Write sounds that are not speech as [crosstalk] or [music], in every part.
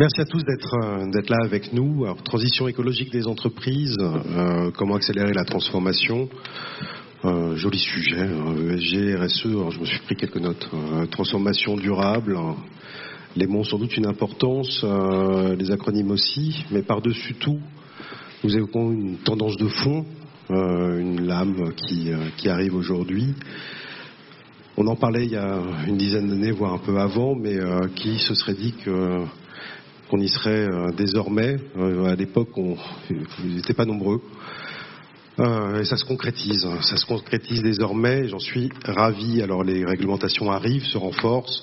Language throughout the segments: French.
Merci à tous d'être là avec nous. transition écologique des entreprises, comment accélérer la transformation. joli sujet, ESG, RSE, je me suis pris quelques notes. transformation durable, les mots ont sans doute une importance, les acronymes aussi, mais par-dessus tout, nous évoquons une tendance de fond, une lame qui, qui arrive aujourd'hui. On en parlait il y a une dizaine d'années, voire un peu avant, mais qui se serait dit que qu'on y serait euh, désormais. Euh, à l'époque, on n'était pas nombreux. Euh, et ça se concrétise, ça se concrétise désormais. J'en suis ravi. Alors les réglementations arrivent, se renforcent,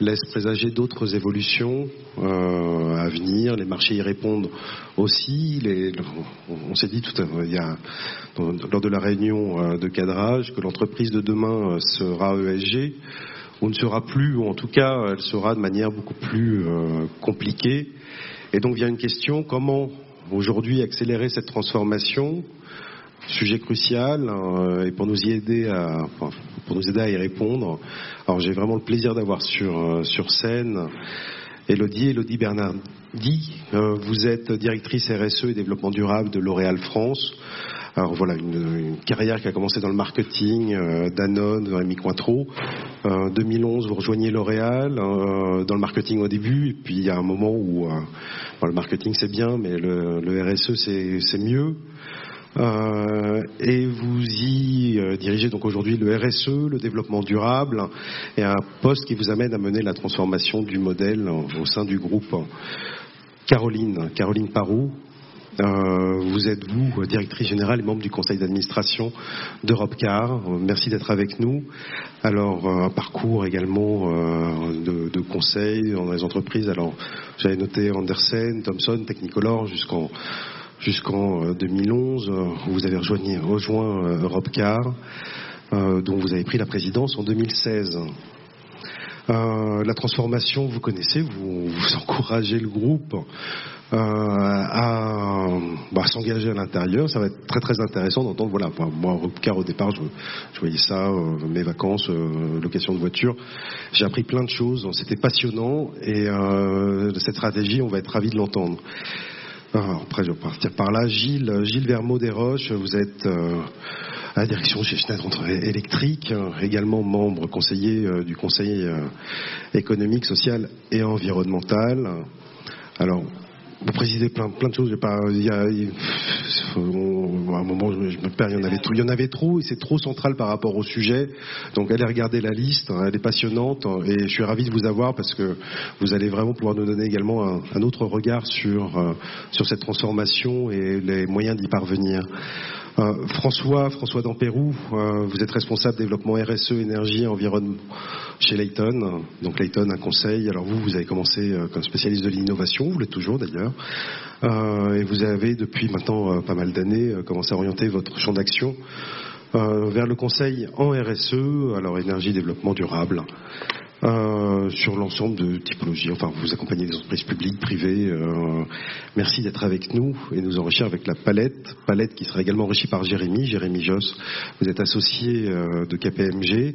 laissent présager d'autres évolutions à venir. Les marchés y répondent aussi. on, s'est dit tout à l'heure, lors de la réunion de cadrage, que l'entreprise de demain sera ESG on ne sera plus, ou en tout cas, elle sera de manière beaucoup plus euh, compliquée. Et donc vient une question, comment aujourd'hui accélérer cette transformation? Sujet crucial, euh, et pour nous y aider à, pour nous aider à y répondre. Alors j'ai vraiment le plaisir d'avoir sur, euh, sur scène Elodie, Elodie Bernardi. vous êtes directrice RSE et développement durable de L'Oréal France. Alors voilà, une, carrière qui a commencé dans le marketing, euh, Danone, Rémi Cointreau. En 2011, vous rejoignez L'Oréal euh, dans le marketing au début, et puis il y a un moment où euh, le marketing c'est bien, mais le, RSE c'est mieux. et vous y dirigez donc aujourd'hui le RSE, le développement durable, et un poste qui vous amène à mener la transformation du modèle au sein du groupe. Caroline, Caroline Parou, euh, vous êtes, vous, directrice générale et membre du conseil d'administration d'Europecar. Merci d'être avec nous. Alors, un parcours également euh, de, conseil dans les entreprises. Alors, j'avais noté Andersen, Thomson, Technicolor jusqu'en jusqu'en 2011. Euh, vous avez rejoint, rejoint dont vous avez pris la présidence en 2016. La transformation, vous connaissez, vous, vous [laughs] encouragez le groupe euh, à, bah, s'engager à l'intérieur. Ça va être très très intéressant d'entendre. Voilà, moi, car au départ, je, voyais ça, euh, mes vacances, euh, location de voiture. J'ai appris plein de choses. C'était passionnant et de cette stratégie, on va être ravis de l'entendre. Après, je vais partir par là. Gilles, Gilles Vermeau des Roches, vous êtes à la direction chez Schneider Électrique, également membre conseiller du Conseil économique, social et environnemental. Alors, vous précisez plein, plein de choses. Pas, il y a, à un moment, je, me perds. Il y en avait trop. Il y en avait trop, et c'est trop central par rapport au sujet. Donc, allez regarder la liste. Hein, elle est passionnante, et je suis ravi de vous avoir parce que vous allez vraiment pouvoir nous donner également un, un autre regard sur euh, sur cette transformation et les moyens d'y parvenir. Euh, François, François Dampérou, euh, vous êtes responsable développement RSE, énergie et environnement chez Layton. Donc Layton, un conseil. Alors vous, vous avez commencé euh, comme spécialiste de l'innovation, vous l'êtes toujours d'ailleurs. et vous avez depuis maintenant pas mal d'années commencé à orienter votre champ d'action vers le conseil en RSE, alors énergie, développement durable. Euh, sur l'ensemble de typologies. Enfin, vous accompagnez des entreprises publiques, privées. Euh, merci d'être avec nous et nous enrichir avec la palette. Palette qui sera également enrichie par Jérémy. Jérémy Joss, vous êtes associé euh, de KPMG,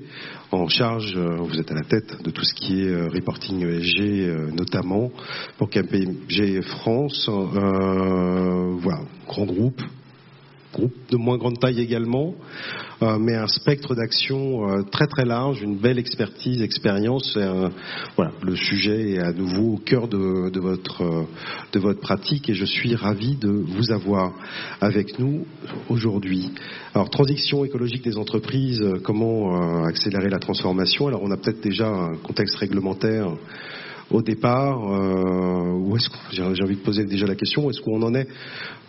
en charge, vous êtes à la tête de tout ce qui est reporting ESG notamment pour KPMG France. voilà, grand groupe, groupe de moins grande taille également, euh, mais un spectre d'action euh, très très large, une belle expertise, expérience. voilà, le sujet est à nouveau au cœur de, de, votre euh, de votre pratique et je suis ravi de vous avoir avec nous aujourd'hui. Alors transition écologique des entreprises, comment accélérer la transformation? Alors on a peut-être déjà un contexte réglementaire au départ euh, Où est-ce j'ai envie de poser déjà la question Où est-ce qu'on en est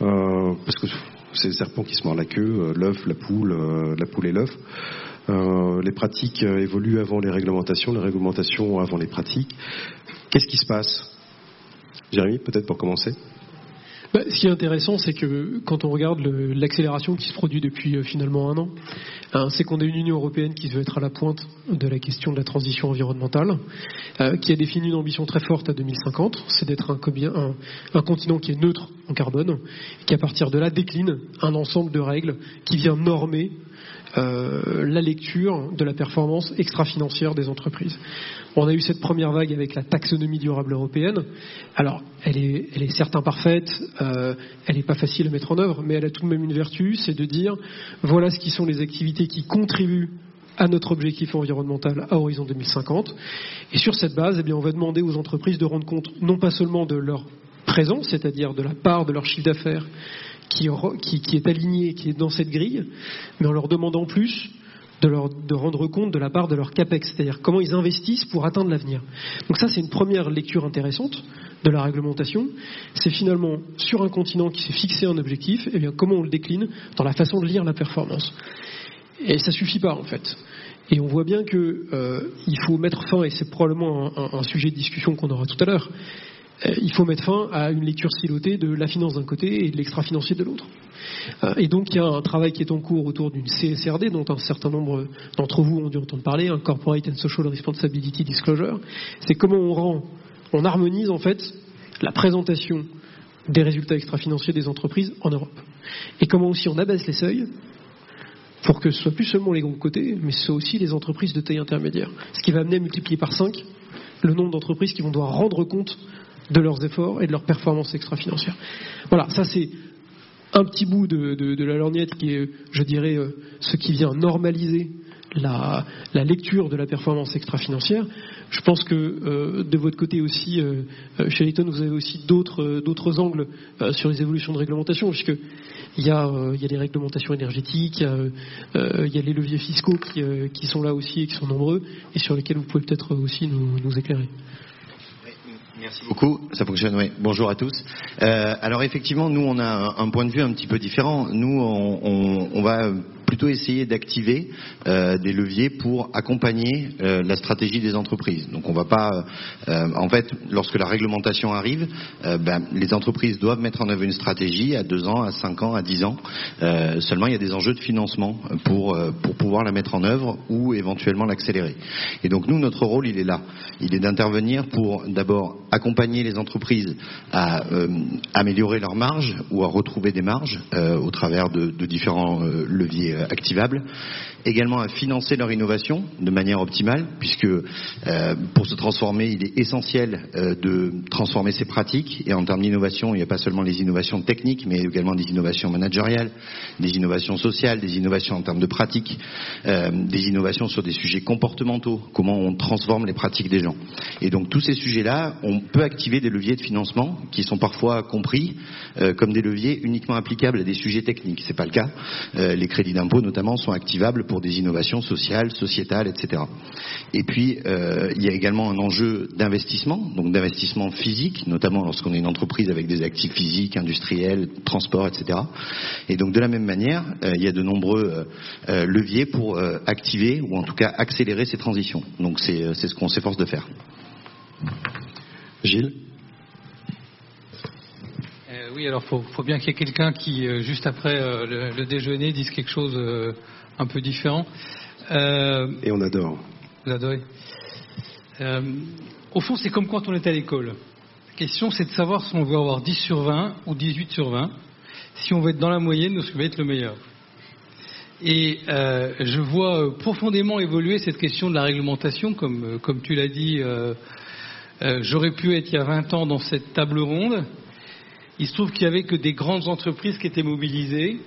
euh, Parce que c'est le serpent qui se mord la queue, euh, l'œuf, la poule, euh, la poule et l'œuf. Euh, les pratiques évoluent avant les réglementations, les réglementations avant les pratiques. Qu'est-ce qui se passe? Jérémy, peut-être pour commencer bah, ce qui est intéressant, c'est que quand on regarde l'accélération qui se produit depuis euh, finalement un an, hein, c'est qu'on a une Union européenne qui veut être à la pointe de la question de la transition environnementale, euh, qui a défini une ambition très forte à 2050, c'est d'être un, continent qui est neutre en carbone, qui à partir de là décline un ensemble de règles qui vient normer la lecture de la performance extra-financière des entreprises. On a eu cette première vague avec la taxonomie durable européenne. Alors, elle est, elle est certes imparfaite, elle n'est pas facile à mettre en œuvre, mais elle a tout de même une vertu, c'est de dire voilà ce qui sont les activités qui contribuent à notre objectif environnemental à horizon 2050. Et sur cette base, eh bien, on va demander aux entreprises de rendre compte non pas seulement de leur présence, c'est-à-dire de la part de leur chiffre d'affaires qui, est alignée, qui est dans cette grille, mais en leur demandant plus de, leur, de rendre compte de la part de leur CAPEX, c'est-à-dire comment ils investissent pour atteindre l'avenir. Donc ça, c'est une première lecture intéressante de la réglementation. C'est finalement sur un continent qui s'est fixé un objectif, eh bien comment on le décline dans la façon de lire la performance. Et ça suffit pas en fait. Et on voit bien qu'il euh, faut mettre fin, et c'est probablement un, sujet de discussion qu'on aura tout à l'heure, il faut mettre fin à une lecture silotée de la finance d'un côté et de l'extra-financier de l'autre. Euh, et donc il y a un travail qui est en cours autour d'une CSRD dont un certain nombre d'entre vous ont dû entendre parler, un Corporate and Social Responsibility Disclosure. C'est comment on rend, on harmonise en fait la présentation des résultats extra-financiers des entreprises en Europe. Et comment aussi on abaisse les seuils pour que ce soit plus seulement les gros côtés, mais ce soit aussi les entreprises de taille intermédiaire. Ce qui va amener à multiplier par 5 le nombre d'entreprises qui vont devoir rendre compte de leurs efforts et de leurs performances extra-financières. Voilà, ça c'est un petit bout de, la lorgnette qui est, je dirais, euh, ce qui vient normaliser la, lecture de la performance extra-financière. Je pense que euh, de votre côté aussi, euh, chez Layton, vous avez aussi d'autres angles sur les évolutions de réglementation, puisque il y, a, euh, il y a les réglementations énergétiques, il y a, euh, y a les leviers fiscaux qui, euh, qui, sont là aussi et qui sont nombreux et sur lesquels vous pouvez peut-être aussi nous, nous éclairer. Merci beaucoup, ça fonctionne. Bonjour à tous. Euh, alors effectivement, nous, on a un, point de vue un petit peu différent. Nous, on, on, on va plutôt essayer d'activer euh, des leviers pour accompagner euh, la stratégie des entreprises. Donc on va pas, euh, en fait, lorsque la réglementation arrive, ben, les entreprises doivent mettre en œuvre une stratégie à deux ans, à cinq ans, à dix ans. seulement, il y a des enjeux de financement pour pour pouvoir la mettre en œuvre ou éventuellement l'accélérer. Et donc nous, notre rôle, il est là. Il est d'intervenir pour d'abord accompagner les entreprises à améliorer leurs marges ou à retrouver des marges au travers de, différents leviers activables, également à financer leur innovation de manière optimale, puisque euh, pour se transformer, il est essentiel euh, de transformer ses pratiques. Et en termes d'innovation, il n'y a pas seulement les innovations techniques, mais également des innovations managériales, des innovations sociales, des innovations en termes de pratiques, des innovations sur des sujets comportementaux, comment on transforme les pratiques des gens. Et donc tous ces sujets-là, on peut activer des leviers de financement qui sont parfois compris comme des leviers uniquement applicables à des sujets techniques. C'est pas le cas. les crédits d'impôt notamment sont activables pour des innovations sociales, sociétales, etc. Et puis euh, il y a également un enjeu d'investissement, donc d'investissement physique, notamment lorsqu'on est une entreprise avec des actifs physiques, industriels, transports, etc. Et donc de la même manière, euh, il y a de nombreux euh, leviers pour activer ou en tout cas accélérer ces transitions. Donc c'est ce qu'on s'efforce de faire. Gilles? Oui, alors faut, faut bien qu'il y ait quelqu'un qui, euh, juste après euh, le, déjeuner, dise quelque chose euh, un peu différent. Et on adore. Vous adorez. au fond, c'est comme quand on est à l'école. La question, c'est de savoir si on veut avoir 10 sur 20 ou 18 sur 20, si on veut être dans la moyenne ou si on veut être le meilleur. Et je vois profondément évoluer cette question de la réglementation, comme, comme tu l'as dit. J'aurais pu être il y a 20 ans dans cette table ronde. Il se trouve qu'il n'y avait que des grandes entreprises qui étaient mobilisées.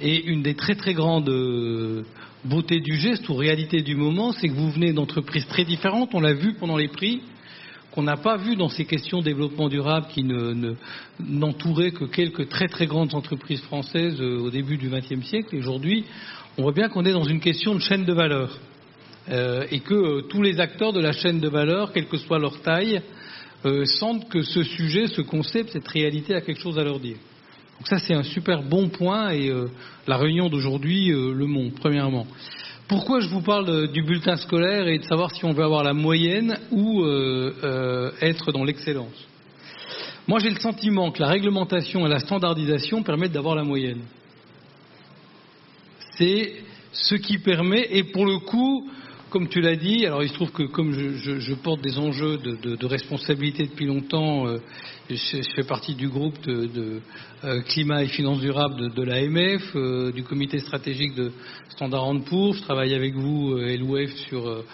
Et une des très très grandes euh, beautés du geste ou réalité du moment, c'est que vous venez d'entreprises très différentes. On l'a vu pendant les prix, qu'on n'a pas vu dans ces questions de développement durable qui n'entouraient que quelques très très grandes entreprises françaises euh, au début du XXe siècle. Et aujourd'hui, on voit bien qu'on est dans une question de chaîne de valeur. Euh, et que tous les acteurs de la chaîne de valeur, quelle que soit leur taille, euh, sentent que ce sujet, ce concept, cette réalité a quelque chose à leur dire. Donc ça, c'est un super bon point et euh, la réunion d'aujourd'hui euh, le montre, premièrement. Pourquoi je vous parle du bulletin scolaire et de savoir si on veut avoir la moyenne ou être dans l'excellence? Moi, j'ai le sentiment que la réglementation et la standardisation permettent d'avoir la moyenne. C'est ce qui permet, et pour le coup, comme tu l'as dit, alors il se trouve que comme je, porte des enjeux de, responsabilité depuis longtemps, euh, je, fais partie du groupe de, euh, climat et finances durables de, l'AMF, euh, du comité stratégique de Standard Poor's. Je travaille avec vous et l'OUF sur,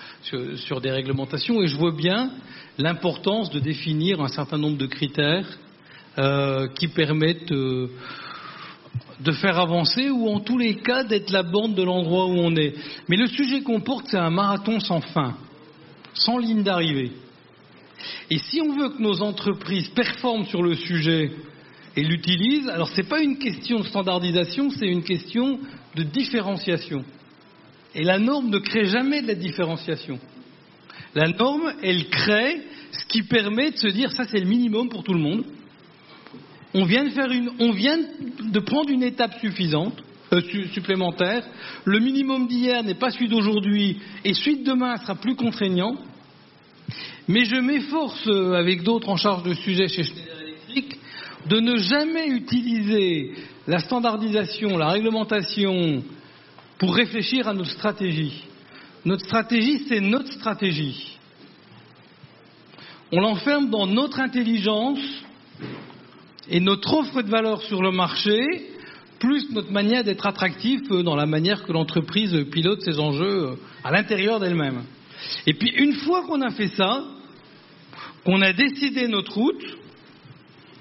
sur, des réglementations et je vois bien l'importance de définir un certain nombre de critères qui permettent de faire avancer ou en tous les cas d'être la bande de l'endroit où on est. Mais le sujet qu'on porte, c'est un marathon sans fin, sans ligne d'arrivée. Et si on veut que nos entreprises performent sur le sujet et l'utilisent, alors ce n'est pas une question de standardisation, c'est une question de différenciation. Et la norme ne crée jamais de la différenciation. La norme, elle crée ce qui permet de se dire ça c'est le minimum pour tout le monde on vient de, prendre une étape suffisante, euh, supplémentaire. Le minimum d'hier n'est pas celui d'aujourd'hui et celui de demain sera plus contraignant. Mais je m'efforce, euh, avec d'autres en charge de sujet chez Schneider Electric, de ne jamais utiliser la standardisation, la réglementation pour réfléchir à notre stratégie. Notre stratégie, c'est notre stratégie. On l'enferme dans notre intelligence et notre offre de valeur sur le marché, plus notre manière d'être attractif dans la manière que l'entreprise pilote ses enjeux à l'intérieur d'elle-même. Et puis une fois qu'on a fait ça, qu'on a décidé notre route,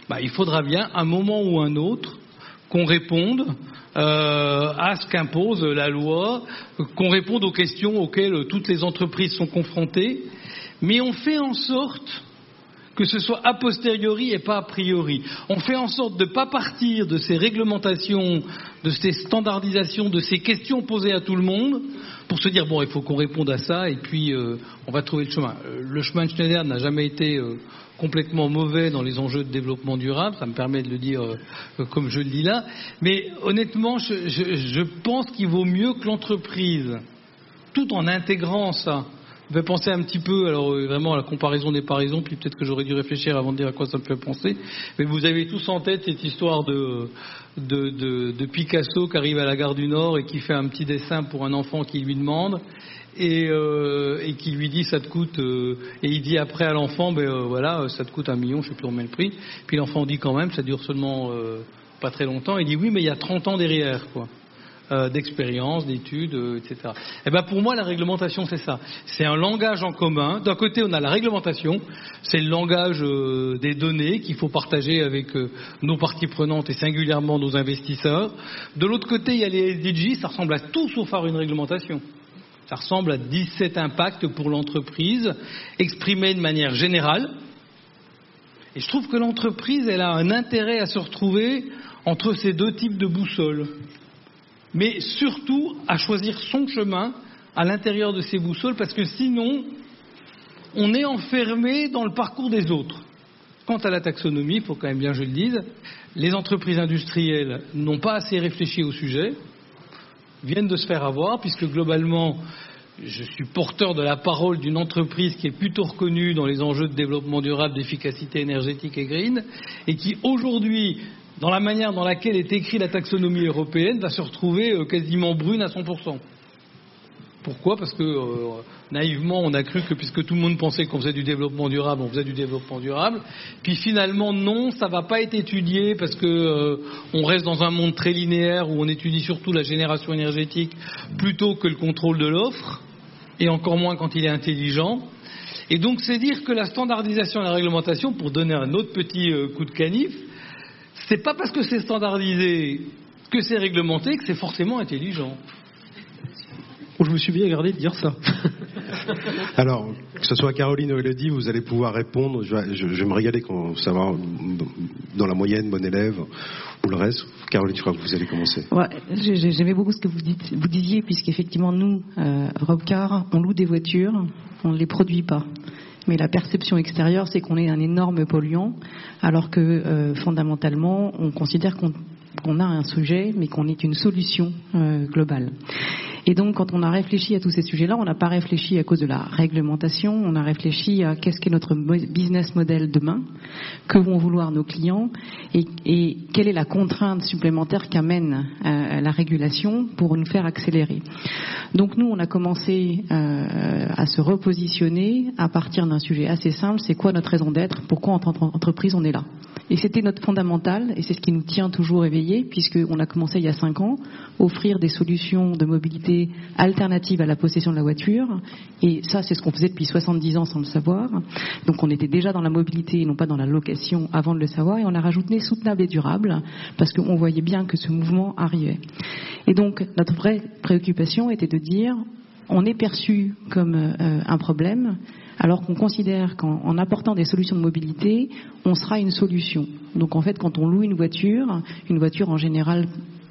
bah, il faudra bien, un moment ou un autre, qu'on réponde euh, à ce qu'impose la loi, qu'on réponde aux questions auxquelles toutes les entreprises sont confrontées, mais on fait en sorte que ce soit a posteriori et pas a priori. On fait en sorte de ne pas partir de ces réglementations, de ces standardisations, de ces questions posées à tout le monde pour se dire bon, il faut qu'on réponde à ça et puis euh, on va trouver le chemin. Euh, le chemin de Schneider n'a jamais été euh, complètement mauvais dans les enjeux de développement durable, ça me permet de le dire comme je le dis là, mais honnêtement, je pense qu'il vaut mieux que l'entreprise, tout en intégrant ça, fait penser un petit peu, alors euh, vraiment la comparaison n'est pas raison, puis peut-être que j'aurais dû réfléchir avant de dire à quoi ça me fait penser, mais vous avez tous en tête cette histoire de, de, Picasso qui arrive à la gare du Nord et qui fait un petit dessin pour un enfant qui lui demande. Et, euh, qui lui dit ça te coûte euh, et il dit après à l'enfant ben voilà ça te coûte un million je sais plus combien le prix. Puis l'enfant dit quand même ça dure seulement pas très longtemps. Il dit oui mais il y a 30 ans derrière quoi euh, d'expérience, d'études, euh, etc. Et eh ben pour moi, la réglementation, c'est ça. C'est un langage en commun. D'un côté, on a la réglementation, c'est le langage euh, des données qu'il faut partager avec nos parties prenantes et singulièrement nos investisseurs. De l'autre côté, il y a les SDG, ça ressemble à tout sauf à une réglementation. Ça ressemble à 17 impacts pour l'entreprise, exprimés de manière générale. Et je trouve que l'entreprise, elle a un intérêt à se retrouver entre ces deux types de boussoles mais surtout à choisir son chemin à l'intérieur de ces boussoles, parce que sinon, on est enfermé dans le parcours des autres. Quant à la taxonomie, il faut quand même bien que je le dise, les entreprises industrielles n'ont pas assez réfléchi au sujet, viennent de se faire avoir, puisque globalement, je suis porteur de la parole d'une entreprise qui est plutôt reconnue dans les enjeux de développement durable, d'efficacité énergétique et green, et qui aujourd'hui dans la manière dans laquelle est écrite la taxonomie européenne, va se retrouver euh, quasiment brune à 100%. Pourquoi? Parce que euh, naïvement, on a cru que puisque tout le monde pensait qu'on faisait du développement durable, on faisait du développement durable. Puis finalement, non, ça va pas être étudié parce que euh, on reste dans un monde très linéaire où on étudie surtout la génération énergétique plutôt que le contrôle de l'offre, et encore moins quand il est intelligent. Et donc, c'est dire que la standardisation et la réglementation, pour donner un autre petit coup de canif, c'est pas parce que c'est standardisé, que c'est réglementé, que c'est forcément intelligent. je me suis bien gardé de dire ça. [laughs] Alors, que ce soit Caroline ou Elodie, vous allez pouvoir répondre. Je, vais me régaler quand savoir dans la moyenne, bon élève ou le reste. Caroline, je crois que vous allez commencer. Ouais, J'aimais beaucoup ce que vous, dites, vous disiez, puisqu'effectivement, nous, euh, Robcar, on loue des voitures, on ne les produit pas mais la perception extérieure, c'est qu'on est un énorme polluant, alors que euh, fondamentalement, on considère qu'on a un sujet, mais qu'on est une solution euh, globale. Et donc, quand on a réfléchi à tous ces sujets-là, on n'a pas réfléchi à cause de la réglementation, on a réfléchi à qu'est-ce qu'est notre business model demain, que vont vouloir nos clients et, quelle est la contrainte supplémentaire qu'amène euh, la régulation pour nous faire accélérer. Donc, nous, on a commencé euh, à se repositionner à partir d'un sujet assez simple, c'est quoi notre raison d'être, pourquoi en tant qu'entreprise on est là. Et c'était notre fondamental, et c'est ce qui nous tient toujours éveillés, puisqu'on a commencé il y a cinq ans, offrir des solutions de mobilité alternatives à la possession de la voiture. Et ça, c'est ce qu'on faisait depuis 70 ans sans le savoir. Donc on était déjà dans la mobilité et non pas dans la location avant de le savoir. Et on a rajouté soutenable et durable, parce qu'on voyait bien que ce mouvement arrivait. Et donc notre vraie préoccupation était de dire, on est perçu comme euh, un problème, alors qu'on considère qu'en apportant des solutions de mobilité, on sera une solution. Donc en fait, quand on loue une voiture, une voiture en général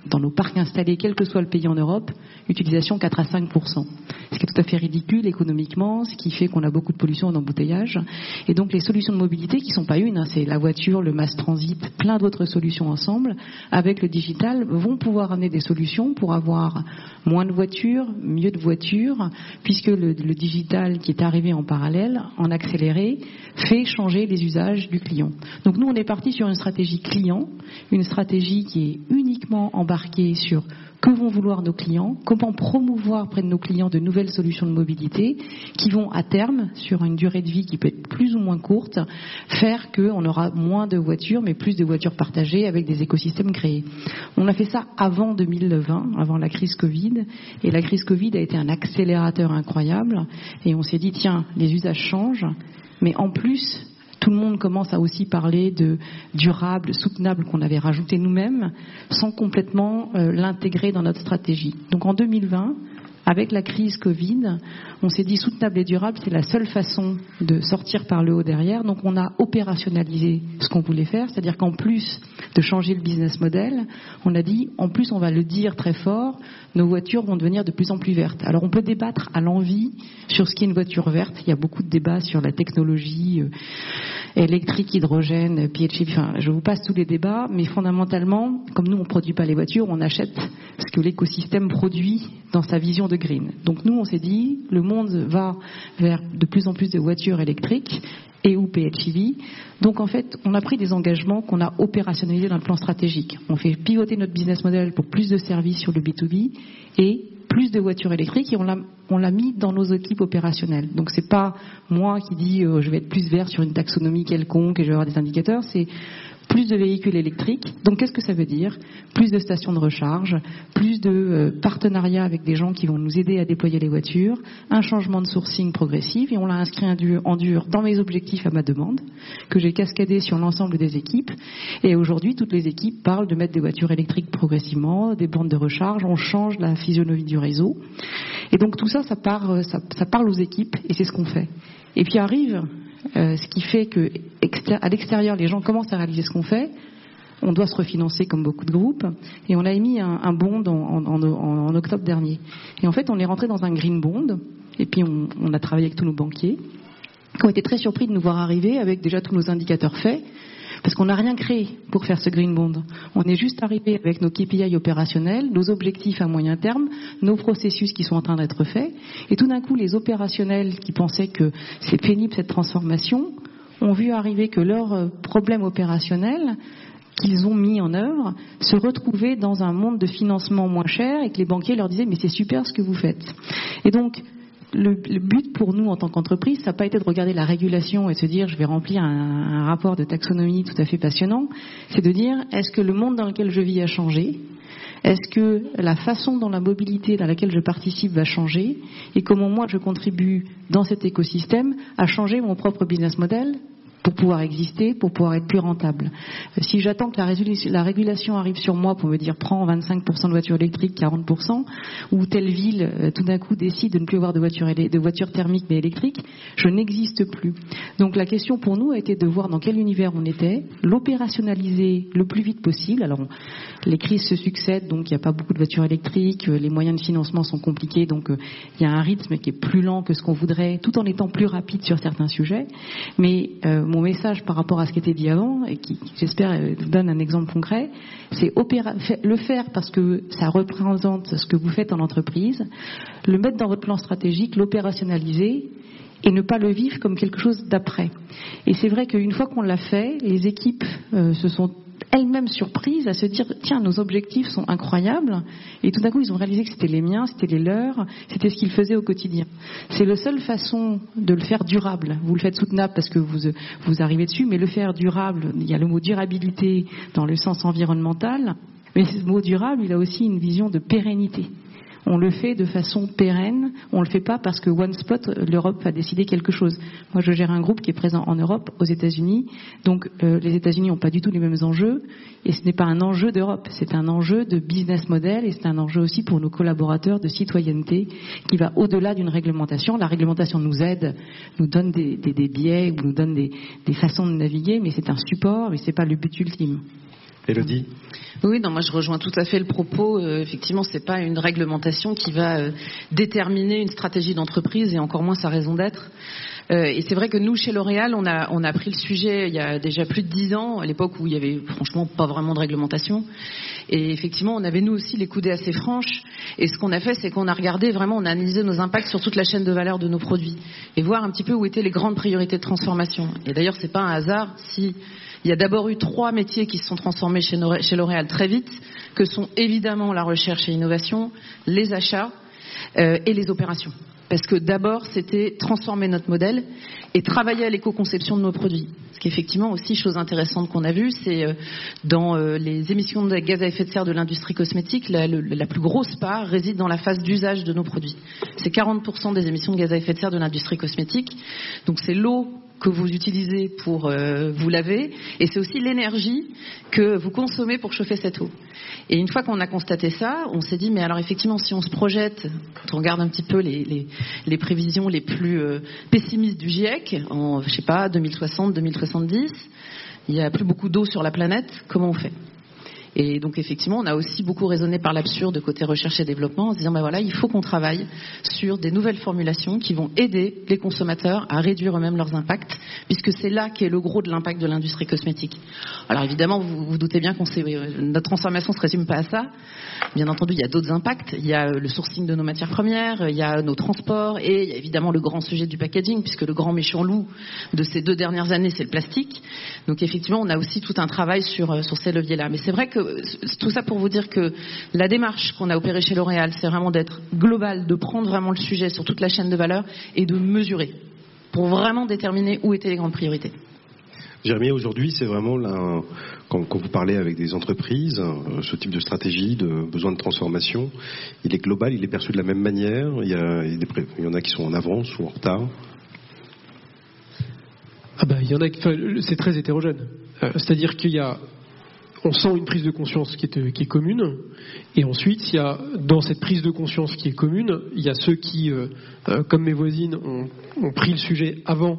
dans nos parcs installés, quel que soit le pays en Europe, utilisation 4 à 5% ce qui est tout à fait ridicule économiquement, ce qui fait qu'on a beaucoup de pollution d'embouteillage. Et donc les solutions de mobilité, qui ne sont pas une, hein, c'est la voiture, le mass transit, plein d'autres solutions ensemble, avec le digital, vont pouvoir amener des solutions pour avoir moins de voitures, mieux de voitures, puisque le, le digital qui est arrivé en parallèle, en accéléré, fait changer les usages du client. Donc nous, on est parti sur une stratégie client, une stratégie qui est uniquement embarquée sur que vont vouloir nos clients, comment promouvoir près de nos clients de nouvelles solutions de mobilité qui vont à terme, sur une durée de vie qui peut être plus ou moins courte, faire qu'on aura moins de voitures mais plus de voitures partagées avec des écosystèmes créés. On a fait ça avant 2020, avant la crise Covid, et la crise Covid a été un accélérateur incroyable, et on s'est dit, tiens, les usages changent, mais en plus, tout le monde commence à aussi parler de durable, soutenable qu'on avait rajouté nous-mêmes, sans complètement euh, l'intégrer dans notre stratégie. Donc en 2020, avec la crise Covid, on s'est dit soutenable et durable, c'est la seule façon de sortir par le haut derrière. Donc on a opérationnalisé ce qu'on voulait faire, c'est-à-dire qu'en plus de changer le business model, on a dit, en plus on va le dire très fort, nos voitures vont devenir de plus en plus vertes. Alors on peut débattre à l'envie sur ce qu'est une voiture verte. Il y a beaucoup de débats sur la technologie euh, électrique, hydrogène, PHEV. Enfin, je vous passe tous les débats, mais fondamentalement, comme nous on ne produit pas les voitures, on achète ce que l'écosystème produit dans sa vision de green. Donc nous on s'est dit, le monde va vers de plus en plus de voitures électriques et ou PHEV. Donc en fait, on a pris des engagements qu'on a opérationnalisés dans le plan stratégique. On fait pivoter notre business model pour plus de services sur le B2B et plus de voitures électriques et on l'a mis dans nos équipes opérationnelles. Donc c'est pas moi qui dis euh, je vais être plus vert sur une taxonomie quelconque et je vais avoir des indicateurs, plus de véhicules électriques. Donc qu'est-ce que ça veut dire? Plus de stations de recharge, plus de euh, partenariats avec des gens qui vont nous aider à déployer les voitures, un changement de sourcing progressif, et on l'a inscrit en dur dans mes objectifs à ma demande, que j'ai cascadé sur l'ensemble des équipes. Et aujourd'hui, toutes les équipes parlent de mettre des voitures électriques progressivement, des bandes de recharge, on change la physionomie du réseau. Et donc tout ça, ça, part, ça, ça parle aux équipes, et c'est ce qu'on fait. Et puis arrive euh, ce qui fait que à l'extérieur, les gens commencent à réaliser ce qu'on fait. On doit se refinancer comme beaucoup de groupes. Et on a émis un, bond en, octobre dernier. Et en fait, on est rentré dans un green bond. Et puis, on, on a travaillé avec tous nos banquiers qui ont été très surpris de nous voir arriver avec déjà tous nos indicateurs faits parce qu'on n'a rien créé pour faire ce green bond. On est juste arrivé avec nos KPI opérationnels, nos objectifs à moyen terme, nos processus qui sont en train d'être faits. Et tout d'un coup, les opérationnels qui pensaient que c'est pénible cette transformation ont vu arriver que leurs euh, problèmes opérationnels qu'ils ont mis en œuvre se retrouvaient dans un monde de financement moins cher et que les banquiers leur disaient mais c'est super ce que vous faites. Et donc le, but pour nous en tant qu'entreprise, ça n'a pas été de regarder la régulation et de se dire je vais remplir un, rapport de taxonomie tout à fait passionnant, c'est de dire est-ce que le monde dans lequel je vis a changé? Est-ce que la façon dont la mobilité dans laquelle je participe va changer? Et comment moi je contribue dans cet écosystème à changer mon propre business model? Pour pouvoir exister, pour pouvoir être plus rentable. Euh, si j'attends que la, régulation arrive sur moi pour me dire prends 25% de voitures électriques, 40%, ou telle ville euh, tout d'un coup décide de ne plus avoir de voitures, thermiques mais électriques, je n'existe plus. Donc la question pour nous a été de voir dans quel univers on était, l'opérationnaliser le plus vite possible. Alors les crises se succèdent, donc il n'y a pas beaucoup de voitures électriques, euh, les moyens de financement sont compliqués, donc il y a un rythme qui est plus lent que ce qu'on voudrait, tout en étant plus rapide sur certains sujets. Mais mon message par rapport à ce qui était dit avant, et qui, j'espère, euh, donne un exemple concret, c'est le faire parce que ça représente ce que vous faites en entreprise, le mettre dans votre plan stratégique, l'opérationnaliser, et ne pas le vivre comme quelque chose d'après. Et c'est vrai qu'une fois qu'on l'a fait, les équipes euh, se sont elles-mêmes surprises à se dire tiens nos objectifs sont incroyables et tout d'un coup ils ont réalisé que c'était les miens, c'était les leurs, c'était ce qu'ils faisaient au quotidien. C'est la seule façon de le faire durable. Vous le faites soutenable parce que vous vous arrivez dessus, mais le faire durable, il y a le mot durabilité dans le sens environnemental, mais ce mot durable, il a aussi une vision de pérennité on le fait de façon pérenne. On le fait pas parce que OneSpot, l'Europe a décidé quelque chose. Moi, je gère un groupe qui est présent en Europe, aux États-Unis. Donc, euh, les États-Unis n'ont pas du tout les mêmes enjeux. Et ce n'est pas un enjeu d'Europe. C'est un enjeu de business model et c'est un enjeu aussi pour nos collaborateurs de citoyenneté qui va au-delà d'une réglementation. La réglementation nous aide, nous donne des, biais ou nous donne des, des façons de naviguer, mais c'est un support, mais c'est pas le but ultime. Elodie Oui, non, moi je rejoins tout à fait le propos. Euh, effectivement, ce n'est pas une réglementation qui va euh, déterminer une stratégie d'entreprise et encore moins sa raison d'être. Euh, et c'est vrai que nous, chez L'Oréal, on a, on a pris le sujet il y a déjà plus de dix ans, à l'époque où il y avait franchement pas vraiment de réglementation. Et effectivement, on avait nous aussi les coudées assez franches. Et ce qu'on a fait, c'est qu'on a regardé vraiment, on a analysé nos impacts sur toute la chaîne de valeur de nos produits et voir un petit peu où étaient les grandes priorités de transformation. Et d'ailleurs, c'est pas un hasard si il y a d'abord eu trois métiers qui se sont transformés chez L'Oréal très vite, que sont évidemment la recherche et l'innovation, les achats euh, et les opérations. Parce que d'abord, c'était transformer notre modèle et travailler à l'éco-conception de nos produits. Ce qui est effectivement aussi chose intéressante qu'on a vue, c'est euh, dans euh, les émissions de gaz à effet de serre de l'industrie cosmétique, la, la, plus grosse part réside dans la phase d'usage de nos produits. C'est 40% des émissions de gaz à effet de serre de l'industrie cosmétique. Donc c'est l'eau que vous utilisez pour euh, vous laver, et c'est aussi l'énergie que vous consommez pour chauffer cette eau. Et une fois qu'on a constaté ça, on s'est dit, mais alors effectivement, si on se projette, quand on regarde un petit peu les, les, prévisions les plus euh, pessimistes du GIEC, en, je sais pas, 2060, 2070, il n'y a plus beaucoup d'eau sur la planète, comment on fait? Et donc effectivement, on a aussi beaucoup raisonné par l'absurde côté recherche et développement en se disant, ben voilà, il faut qu'on travaille sur des nouvelles formulations qui vont aider les consommateurs à réduire eux-mêmes leurs impacts, puisque c'est là qu'est le gros de l'impact de l'industrie cosmétique. Alors évidemment, vous vous doutez bien qu'on sait, euh, notre transformation se résume pas à ça. Bien entendu, il y a d'autres impacts. Il y a le sourcing de nos matières premières, il y a nos transports et il y a évidemment le grand sujet du packaging, puisque le grand méchant loup de ces deux dernières années, c'est le plastique. Donc effectivement, on a aussi tout un travail sur, euh, sur ces leviers-là. Mais c'est vrai que tout ça pour vous dire que la démarche qu'on a opérée chez L'Oréal, c'est vraiment d'être global, de prendre vraiment le sujet sur toute la chaîne de valeur et de mesurer pour vraiment déterminer où étaient les grandes priorités. Jérémy, aujourd'hui, c'est vraiment là, quand, vous parlez avec des entreprises, euh, ce type de stratégie, de besoin de transformation, il est global, il est perçu de la même manière. Il y, il y en a qui sont en avance ou en retard. Ah ben, il y en a, c'est très hétérogène. Euh, c'est-à-dire qu'il y a on sent une prise de conscience qui est, qui est, commune, et ensuite, il y a, dans cette prise de conscience qui est commune, il y a ceux qui, euh, euh, comme mes voisines, ont, pris le sujet avant,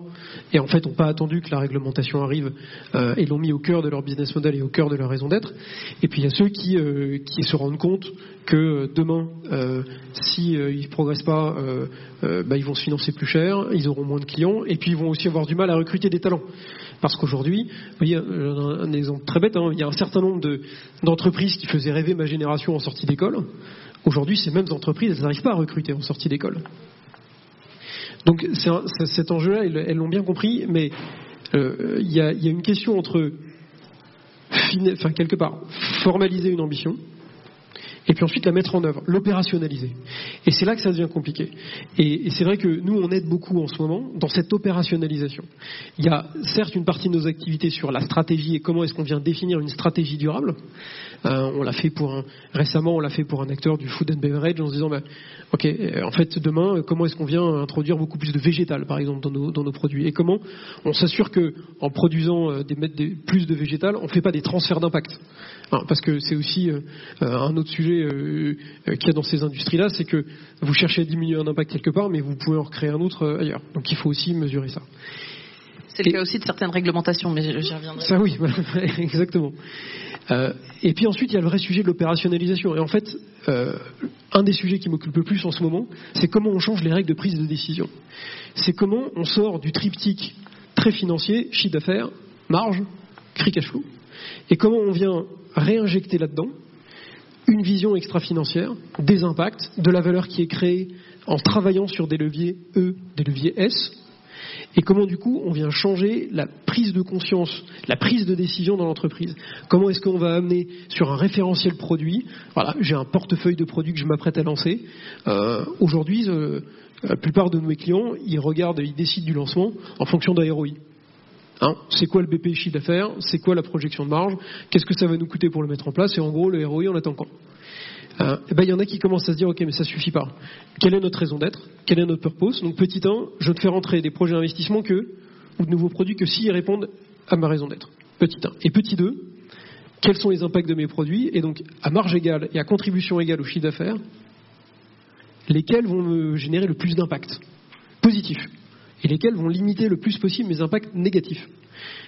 et en fait n'ont pas attendu que la réglementation arrive, euh, et l'ont mis au cœur de leur business model et au cœur de leur raison d'être, et puis il y a ceux qui, qui se rendent compte que demain, s'ils si, ne progressent pas, bah, ils vont se financer plus cher, ils auront moins de clients, et puis ils vont aussi avoir du mal à recruter des talents. Parce qu'aujourd'hui, vous voyez, un exemple très bête, hein, il y a un certain nombre d'entreprises qui faisaient rêver ma génération en sortie d'école. Aujourd'hui, ces mêmes entreprises, elles n'arrivent pas à recruter en sortie d'école. Donc cet enjeu-là, elles l'ont bien compris, mais euh, il y, a une question entre, enfin quelque part, formaliser une ambition, et puis ensuite la mettre en œuvre, l'opérationnaliser. Et c'est là que ça devient compliqué. Et, c'est vrai que nous, on aide beaucoup en ce moment dans cette opérationnalisation. Il y a certes une partie de nos activités sur la stratégie et comment est-ce qu'on vient définir une stratégie durable. Euh, on l'a fait pour un, récemment, on l'a fait pour un acteur du food and beverage en se disant, bah, ok, euh, en fait, demain, comment est-ce qu'on vient introduire beaucoup plus de végétal, par exemple, dans nos, dans nos produits? Et comment on s'assure que, en produisant euh, des, des, plus de végétal, on ne fait pas des transferts d'impact? Parce que c'est aussi euh, un autre sujet euh, euh, qu'il y a dans ces industries-là, c'est que vous cherchez à diminuer un impact quelque part, mais vous pouvez en recréer un autre ailleurs. Donc il faut aussi mesurer ça. C'est le cas aussi de certaines réglementations, mais j'y reviendrai. Ça oui, [laughs] exactement. et puis ensuite, il y a le vrai sujet de l'opérationnalisation. Et en fait, un des sujets qui m'occupe le plus en ce moment, c'est comment on change les règles de prise de décision. C'est comment on sort du triptyque très financier, chiffre d'affaires, marge, free cash flow. Et comment on vient réinjecter là-dedans une vision extra-financière, des impacts, de la valeur qui est créée en travaillant sur des leviers E, des leviers S, et comment du coup on vient changer la prise de conscience, la prise de décision dans l'entreprise. Comment est-ce qu'on va amener sur un référentiel produit Voilà, j'ai un portefeuille de produits que je m'apprête à lancer. Euh, aujourd'hui, euh, la plupart de mes clients, ils regardent, ils décident du lancement en fonction d'un ROI. Hein, c'est quoi le BPI chiffre d'affaires C'est quoi la projection de marge Qu'est-ce que ça va nous coûter pour le mettre en place Et en gros, le ROI, on attend quand euh, eh ben, il y en a qui commencent à se dire ok mais ça suffit pas. Quelle est notre raison d'être Quel est notre purpose Donc petit 1, je ne fais rentrer des projets d'investissement que ou de nouveaux produits que s'ils répondent à ma raison d'être. Petit 1. Et petit 2, quels sont les impacts de mes produits Et donc à marge égale et à contribution égale au chiffre d'affaires, lesquels vont me générer le plus d'impact? Positif et lesquels vont limiter le plus possible mes impacts négatifs.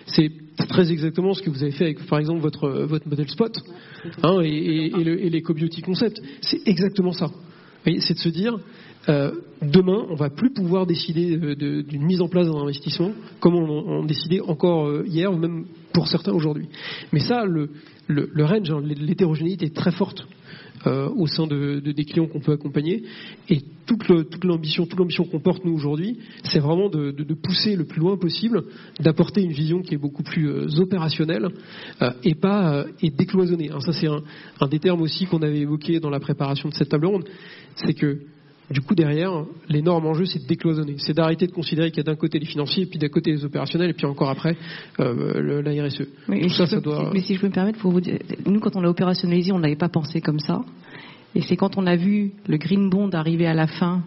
C'est très exactement ce que vous avez fait avec, par exemple, votre, votre modèle spot hein, et, les l'éco-beauty concept. C'est exactement ça. C'est de se dire, euh, demain, on va plus pouvoir décider d'une mise en place d'un investissement comme on, décidait encore euh, hier ou même pour certains aujourd'hui. Mais ça, le, le, le range, hein, l'hétérogénéité est très forte. Euh, au sein de, des clients qu'on peut accompagner. Et toute, l'ambition, toute l'ambition qu'on porte nous aujourd'hui, c'est vraiment de, pousser le plus loin possible, d'apporter une vision qui est beaucoup plus euh, opérationnelle euh, et pas et décloisonnée. ça c'est un, un, des termes aussi qu'on avait évoqué dans la préparation de cette table ronde, c'est que du coup, derrière, l'énorme enjeu, c'est de décloisonner. C'est d'arrêter de considérer qu'il y a d'un côté les financiers, et puis d'un côté les opérationnels, et puis encore après, euh, la RSE. Mais, ça, ça doit... mais si je peux me permettre, pour vous dire, nous, quand on l'a opérationnalisé, on n'avait pas pensé comme ça. Et c'est quand on a vu le Green Bond arriver à la fin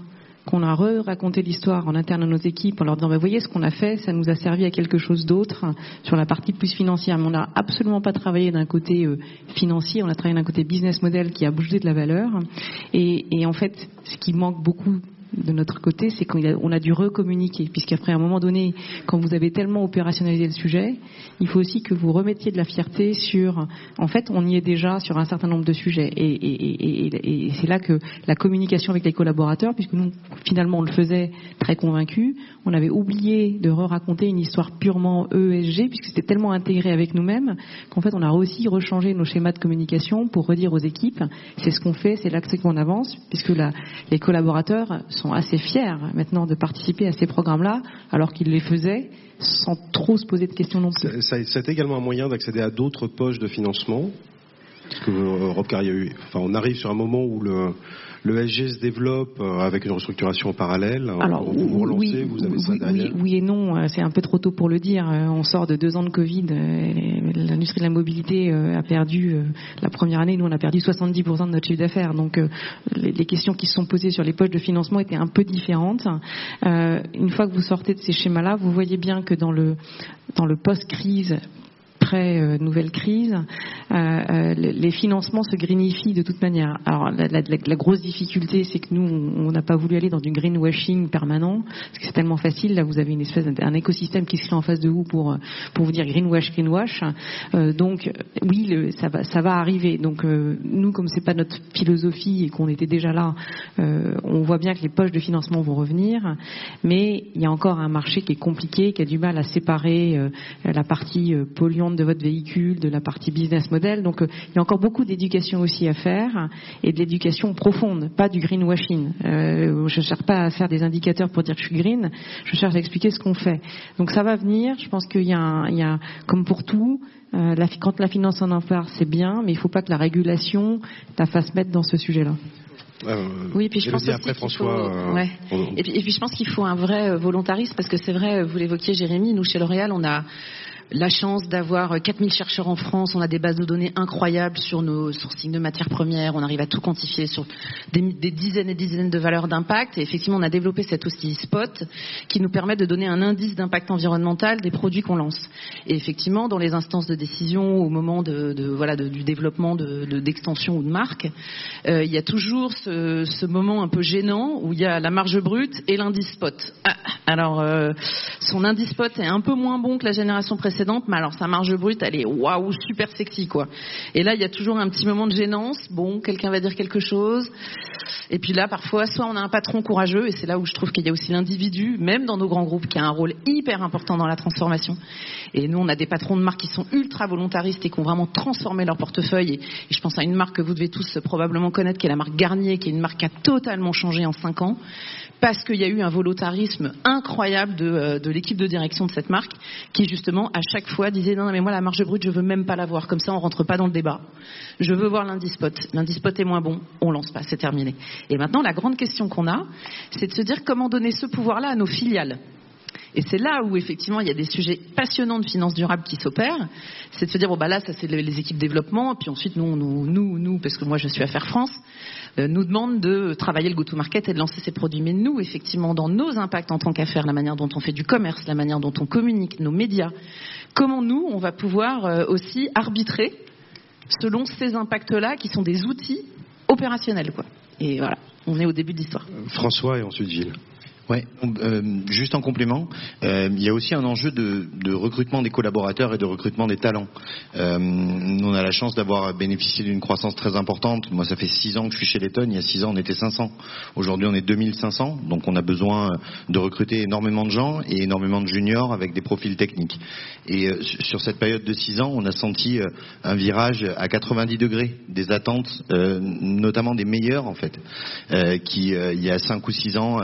qu'on a raconté l'histoire en interne à nos équipes en leur disant, vous voyez ce qu'on a fait, ça nous a servi à quelque chose d'autre sur la partie plus financière. Mais on n'a absolument pas travaillé d'un côté euh, financier, on a travaillé d'un côté business model qui a bougé de la valeur. Et, et en fait, ce qui manque beaucoup de notre côté, c'est qu'on a, a, dû recommuniquer, puisqu'après un moment donné, quand vous avez tellement opérationnalisé le sujet, il faut aussi que vous remettiez de la fierté sur, en fait, on y est déjà sur un certain nombre de sujets, et, c'est là que la communication avec les collaborateurs, puisque nous, finalement, on le faisait très convaincus, on avait oublié de re-raconter une histoire purement ESG, puisque c'était tellement intégré avec nous-mêmes, qu'en fait, on a aussi rechangé nos schémas de communication pour redire aux équipes, c'est ce qu'on fait, c'est que qu'on avance, puisque les collaborateurs sont assez fiers maintenant de participer à ces programmes-là, alors qu'ils les faisaient sans trop se poser de questions non plus. C'est également un moyen d'accéder à d'autres poches de financement. Parce que euh, eu, enfin, on arrive sur un moment où le, le SG se développe euh, avec une restructuration en parallèle. Alors, vous vous relancez, oui, vous avez ça derrière. Oui, oui, et non, euh, c'est un peu trop tôt pour le dire. On sort de deux ans de Covid. L'industrie de la mobilité a perdu, la première année, nous, on a perdu 70% de notre chiffre d'affaires. Donc, les questions qui se sont posées sur les poches de financement étaient un peu différentes. Une fois que vous sortez de ces schémas-là, vous voyez bien que dans le, dans le post-crise, euh, nouvelle crise, euh, euh, les financements se greenifient de toute manière. Alors la, grosse difficulté, c'est que nous, on n'a pas voulu aller dans du greenwashing permanent, parce que c'est tellement facile. Là, vous avez une espèce d'un écosystème qui se crée en face de vous pour pour vous dire greenwash, greenwash. donc oui, ça va ça va arriver. Donc nous, comme c'est pas notre philosophie et qu'on était déjà là, on voit bien que les poches de financement vont revenir, mais il y a encore un marché qui est compliqué, qui a du mal à séparer la partie polluante de votre véhicule, de la partie business model. Donc euh, il y a encore beaucoup d'éducation aussi à faire et de l'éducation profonde, pas du greenwashing. Euh, je ne cherche pas à faire des indicateurs pour dire que je suis green, je cherche à expliquer ce qu'on fait. Donc ça va venir. Je pense qu'il y, a, comme pour tout, euh, quand la finance en parle, c'est bien, mais il ne faut pas que la régulation la fasse mettre dans ce sujet-là. oui, puis je pense après François. et, puis, et, puis, je pense qu'il faut un vrai volontarisme parce que c'est vrai, vous l'évoquiez Jérémy, nous chez L'Oréal, on a la chance d'avoir 4000 chercheurs en France, on a des bases de données incroyables sur nos sourcings de matières premières, on arrive à tout quantifier sur des, dizaines et dizaines de valeurs d'impact. Et effectivement, on a développé cet outil Spot qui nous permet de donner un indice d'impact environnemental des produits qu'on lance. Et effectivement, dans les instances de décision, au moment de, voilà du développement d'extension ou de marque, euh, il y a toujours ce, moment un peu gênant où il y a la marge brute et l'indice Spot. Ah, alors, euh, son indice Spot est un peu moins bon que la génération précédente mais alors sa marge brute, elle est waouh, super sexy quoi. Et là, il y a toujours un petit moment de gênance. Bon, quelqu'un va dire quelque chose. Et puis là, parfois, soit on a un patron courageux, et c'est là où je trouve qu'il y a aussi l'individu, même dans nos grands groupes, qui a un rôle hyper important dans la transformation. Et nous, on a des patrons de marques qui sont ultra volontaristes et qui ont vraiment transformé leur portefeuille. Et, je pense à une marque que vous devez tous probablement connaître, qui est la marque Garnier, qui est une marque qui a totalement changé en cinq ans parce qu'il y a eu un volontarisme incroyable de, euh, l'équipe de direction de cette marque qui justement à chaque fois disait non, non mais moi la marge brute je veux même pas la voir. Comme ça on rentre pas dans le débat. Je veux voir l'indispot l'indispot est moins bon. On lance pas. C'est terminé. Et maintenant la grande question qu'on a c'est de se dire comment donner ce pouvoir là à nos filiales et c'est là où effectivement il y a des sujets passionnants de finance durable qui s'opèrent. C'est de se dire bon bah là ça c'est les équipes développement, puis ensuite nous nous nous, nous parce que moi je suis à Faire France, euh, nous demande de travailler le go-to-market et de lancer ses produits. Mais nous, effectivement, dans nos impacts en tant qu'affaires, la manière dont on fait du commerce, la manière dont on communique, nos médias, comment nous, on va pouvoir euh, aussi arbitrer selon ces impacts-là, qui sont des outils opérationnels. Quoi. Et voilà, on est au début de l'histoire. François et ensuite Gilles. Ouais, euh, juste en complément, euh, il y a aussi un enjeu de, de, recrutement des collaborateurs et de recrutement des talents. Euh, on a la chance d'avoir bénéficié d'une croissance très importante. Moi, ça fait six ans que je suis chez Letton. Il y a six ans, on était 500. Aujourd'hui, on est 2500. Donc, on a besoin de recruter énormément de gens et énormément de juniors avec des profils techniques. Et euh, sur cette période de six ans, on a senti euh, un virage à 90 degrés des attentes, euh, notamment des meilleurs en fait, qui il y a cinq ou six ans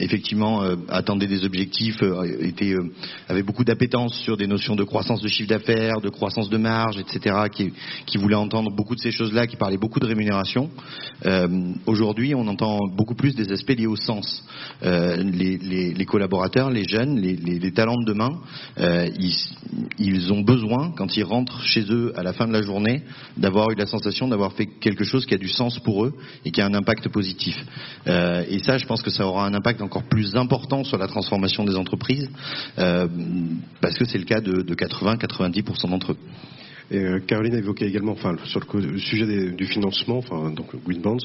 effectivement euh, attendaient des objectifs, euh, était, euh, avait beaucoup d'appétence sur des notions de croissance de chiffre d'affaires, de croissance de marge, etc., qui, qui voulaient entendre beaucoup de ces choses-là, qui parlaient beaucoup de rémunération. Aujourd'hui, on entend beaucoup plus des aspects liés au sens. Les, les, collaborateurs, les jeunes, les, les talents de demain, ils, ils, ont besoin, quand ils rentrent chez eux à la fin de la journée, d'avoir eu la sensation d'avoir fait quelque chose qui a du sens pour eux et qui a un impact positif. et ça, je pense que ça aura un impact encore plus important sur la transformation des entreprises, euh, parce que c'est le cas de, 80-90% d'entre eux. Et euh, Caroline a évoqué également, enfin, sur le, sujet du financement, donc Green Bonds,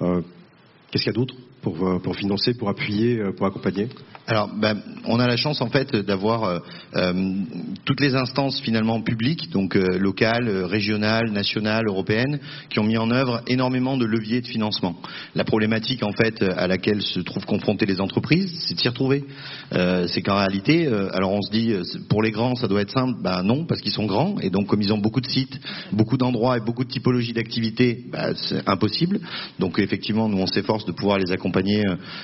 euh, qu'est-ce qu'il y a d'autre? Pour, pour, financer, pour appuyer, pour accompagner alors, ben, on a la chance en fait d'avoir euh, euh, toutes les instances finalement publiques, donc euh, locales, régionales, nationales, européennes, qui ont mis en œuvre énormément de leviers de financement. La problématique en fait à laquelle se trouvent confrontées les entreprises, c'est de s'y retrouver. c'est qu'en réalité, alors on se dit pour les grands ça doit être simple, ben non parce qu'ils sont grands et donc comme ils ont beaucoup de sites, beaucoup d'endroits et beaucoup de typologies d'activités, ben, c'est impossible. Donc effectivement, nous on s'efforce de pouvoir les accompagner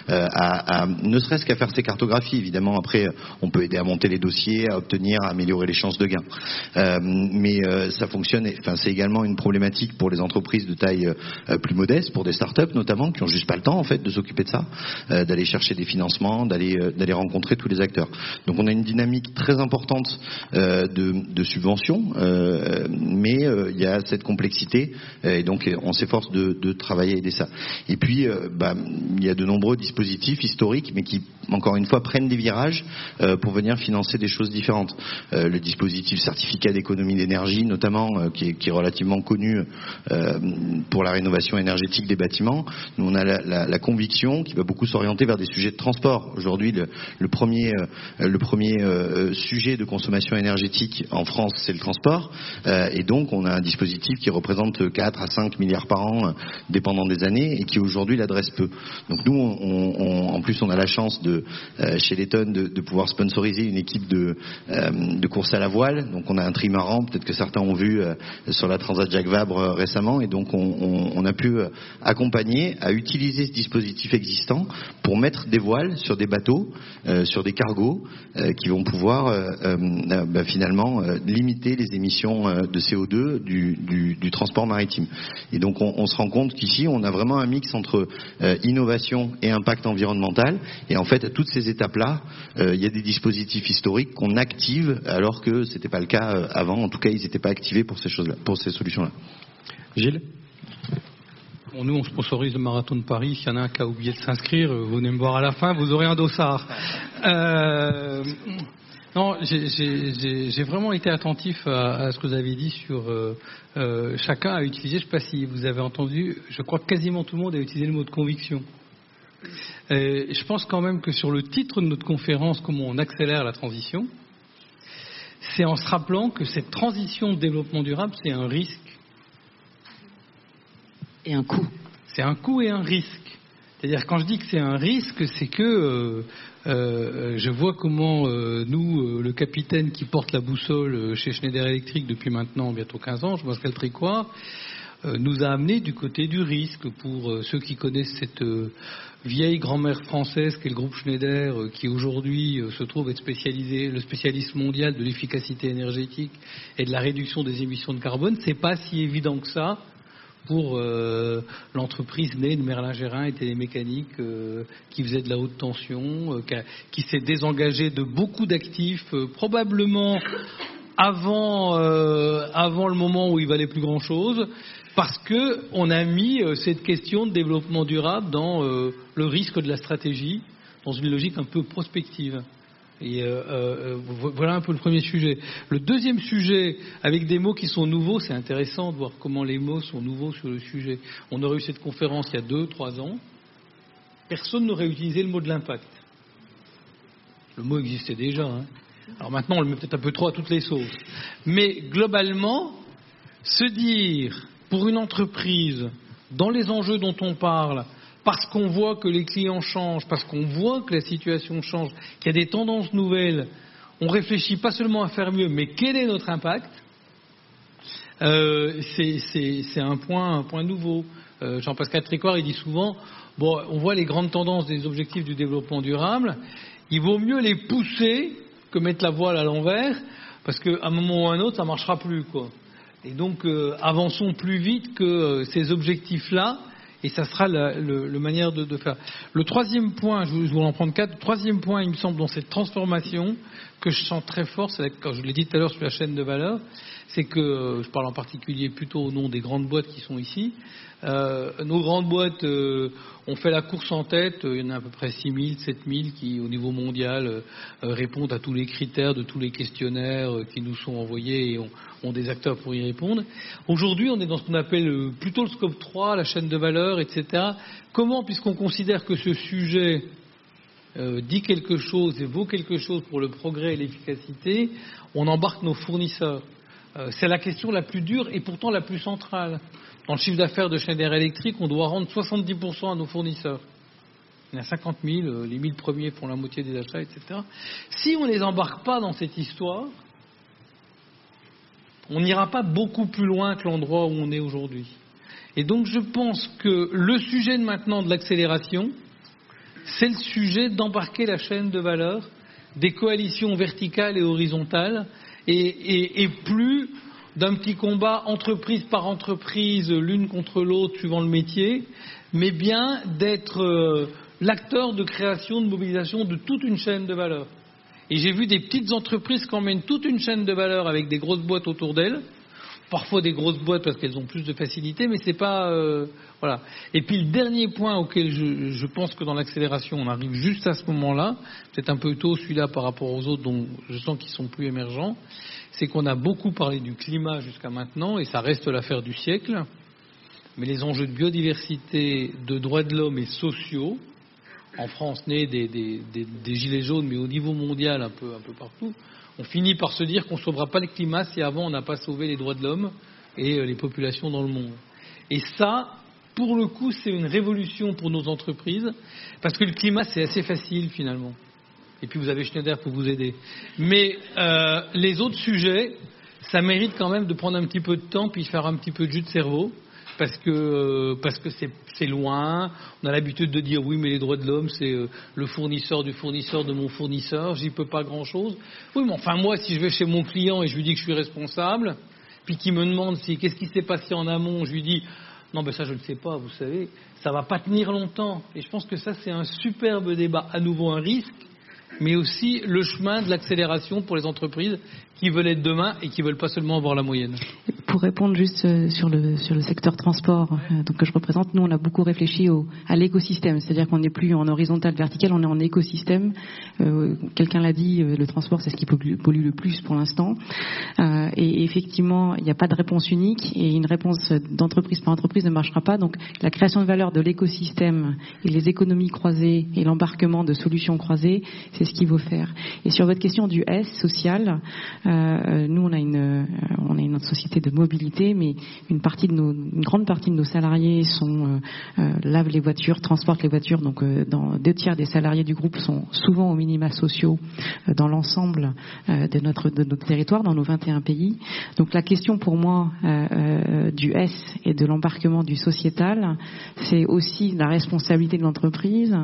à, à, ne serait-ce qu'à faire ces cartographie. Évidemment, après, on peut aider à monter les dossiers, à obtenir, à améliorer les chances de gain. Euh, mais euh, ça fonctionne. Enfin, c'est également une problématique pour les entreprises de taille euh, plus modeste, pour des startups notamment, qui ont juste pas le temps en fait de s'occuper de ça, d'aller chercher des financements, d'aller rencontrer tous les acteurs. Donc, on a une dynamique très importante de, subventions, mais il y a cette complexité et donc on s'efforce de, travailler à aider ça. Et puis, bah, il y a de nombreux dispositifs historiques, mais qui encore une fois prennent des virages euh, pour venir financer des choses différentes. Euh, le dispositif certificat d'économie d'énergie, notamment, euh, qui est, relativement connu pour la rénovation énergétique des bâtiments. Nous, on a la, conviction qui va beaucoup s'orienter vers des sujets de transport. Aujourd'hui, le, premier, le premier sujet de consommation énergétique en France, c'est le transport. et donc, on a un dispositif qui représente 4 à 5 milliards par an, dépendant des années, et qui aujourd'hui l'adresse peu. Donc nous, on, en plus, on a la chance de, euh, chez Letton de, de, pouvoir sponsoriser une équipe de, euh, de, course à la voile. Donc on a un trimaran, peut-être que certains ont vu euh, sur la Transat Jacques Vabre récemment, et donc on, a pu accompagner à utiliser ce dispositif existant pour mettre des voiles sur des bateaux, sur des cargos, qui vont pouvoir bah, finalement limiter les émissions de CO2 du, du, du transport maritime. Et donc on, se rend compte qu'ici on a vraiment un mix entre innovation et impact environnemental. Et en fait, à toutes ces étapes-là, euh, il y a des dispositifs historiques qu'on active alors que ce n'était pas le cas euh, avant. En tout cas, ils n'étaient pas activés pour ces choses-là, pour ces solutions-là. Gilles? Bon, nous, on sponsorise le marathon de Paris. S'il y en a un qui a oublié de s'inscrire, euh, vous venez me voir à la fin, vous aurez un dossard. Euh, non, j'ai vraiment été attentif à, à, ce que vous avez dit sur euh, euh, chacun a utilisé. Je ne sais pas si vous avez entendu. Je crois que quasiment tout le monde a utilisé le mot de conviction. Et je pense quand même que sur le titre de notre conférence, comment on accélère la transition, c'est en se rappelant que cette transition de développement durable, c'est un risque. Et un coût. C'est un coût et un risque. C'est-à-dire quand je dis que c'est un risque, c'est que euh, euh, je vois comment euh, nous, le capitaine qui porte la boussole chez Schneider Electric depuis maintenant bientôt 15 ans, je pense qu'elle quoi, nous a amené du côté du risque pour ceux qui connaissent cette vieille grand-mère française qu'est le groupe Schneider, qui aujourd'hui se trouve être spécialisé, le spécialiste mondial de l'efficacité énergétique et de la réduction des émissions de carbone. C'est pas si évident que ça pour euh, l'entreprise née de Merlin Gérin et Télémécanique euh, qui faisait de la haute tension, euh, qui, s'est désengagé de beaucoup d'actifs, probablement avant, avant le moment où il valait plus grand parce qu'on a mis cette question de développement durable dans le risque de la stratégie, dans une logique un peu prospective. Et euh, euh, voilà un peu le premier sujet. Le deuxième sujet, avec des mots qui sont nouveaux, c'est intéressant de voir comment les mots sont nouveaux sur le sujet. On aurait eu cette conférence il y a deux, trois ans. Personne n'aurait utilisé le mot de l'impact. Le mot existait déjà. Hein. Alors maintenant, on le met peut-être un peu trop à toutes les sauces. Mais globalement, se dire pour une entreprise, dans les enjeux dont on parle, parce qu'on voit que les clients changent, parce qu'on voit que la situation change, qu'il y a des tendances nouvelles, on réfléchit pas seulement à faire mieux, mais quel est notre impact euh, C'est un point, nouveau. Euh, Jean-Pascal Tricouard, il dit souvent, bon, on voit les grandes tendances des objectifs du développement durable, il vaut mieux les pousser que mettre la voile à l'envers, parce qu'à un moment ou à un autre, ça marchera plus. Et donc, euh, avançons plus vite que ces objectifs-là et ça sera la, manière de, faire. Le troisième point, je, voulais en prendre quatre. Le troisième point, il me semble, dans cette transformation que je sens très fort, c'est quand je l'ai dit tout à l'heure sur la chaîne de valeur, c'est que euh, je parle en particulier plutôt au nom des grandes boîtes qui sont ici. Euh, nos grandes boîtes euh, ont fait la course en tête. Il y en a à peu près 6 000, 7 000 qui, au niveau mondial, répondent à tous les critères de tous les questionnaires qui nous sont envoyés et ont, ont des acteurs pour y répondre. Aujourd'hui, on est dans ce qu'on appelle plutôt le scope 3, la chaîne de valeur, etc. Comment, puisqu'on considère que ce sujet dit quelque chose et vaut quelque chose pour le progrès et l'efficacité, on embarque nos fournisseurs euh, c'est la question la plus dure et pourtant la plus centrale. Dans le chiffre d'affaires de Schneider Electric, on doit rendre 70% à nos fournisseurs. Il y en a 50 000, euh, les 1000 premiers font la moitié des achats, etc. Si on ne les embarque pas dans cette histoire, on n'ira pas beaucoup plus loin que l'endroit où on est aujourd'hui. Et donc je pense que le sujet de maintenant de l'accélération, c'est le sujet d'embarquer la chaîne de valeur des coalitions verticales et horizontales et, plus d'un petit combat entreprise par entreprise, l'une contre l'autre, suivant le métier, mais bien d'être euh, l'acteur de création, de mobilisation de toute une chaîne de valeur. Et j'ai vu des petites entreprises qui emmènent toute une chaîne de valeur avec des grosses boîtes autour d'elles, parfois des grosses boîtes parce qu'elles ont plus de facilité, mais c'est pas euh, voilà. Et puis le dernier point auquel je, pense que dans l'accélération on arrive juste à ce moment-là, peut-être un peu tôt celui-là par rapport aux autres dont je sens qu'ils sont plus émergents, c'est qu'on a beaucoup parlé du climat jusqu'à maintenant et ça reste l'affaire du siècle, mais les enjeux de biodiversité, de droits de l'homme et sociaux en France nés des, des, des, des, gilets jaunes, mais au niveau mondial un peu, un peu partout, on finit par se dire qu'on ne sauvera pas le climat si avant on n'a pas sauvé les droits de l'homme et euh, les populations dans le monde. Et ça, pour le coup, c'est une révolution pour nos entreprises, parce que le climat, c'est assez facile finalement. Et puis vous avez Schneider pour vous aider. Mais euh, les autres sujets, ça mérite quand même de prendre un petit peu de temps, puis faire un petit peu de jus de cerveau parce que parce que c'est loin. On a l'habitude de dire oui, mais les droits de l'homme, c'est euh, le fournisseur du fournisseur de mon fournisseur. J'y peux pas grand chose. Oui, mais enfin moi, si je vais chez mon client et je lui dis que je suis responsable, puis qu'il me demande si qu'est-ce qui s'est passé en amont, je lui dis non, ben ça je ne sais pas. Vous savez, ça va pas tenir longtemps. Et je pense que ça c'est un superbe débat, à nouveau un risque, mais aussi le chemin de l'accélération pour les entreprises qui veulent être demain et qui veulent pas seulement avoir la moyenne pour répondre juste euh, sur le, sur le secteur transport euh, donc, que je représente, nous, on a beaucoup réfléchi au, à l'écosystème. C'est-à-dire qu'on n'est plus en horizontal, vertical, on est en écosystème. Euh, Quelqu'un l'a dit, le transport, c'est ce qui pollue, le plus pour l'instant. Et effectivement, il n'y a pas de réponse unique et une réponse d'entreprise par entreprise ne marchera pas. Donc, la création de valeur de l'écosystème et les économies croisées et l'embarquement de solutions croisées, c'est ce qu'il faut faire. Et sur votre question du S social, nous on a une euh, on est une société de mobilité, mais une partie de nos une grande partie de nos salariés sont euh, lavent les voitures, transportent les voitures. Donc dans deux tiers des salariés du groupe sont souvent aux minima sociaux dans l'ensemble de notre de notre territoire, dans nos 21 pays. Donc la question pour moi du S et de l'embarquement du sociétal, c'est aussi la responsabilité de l'entreprise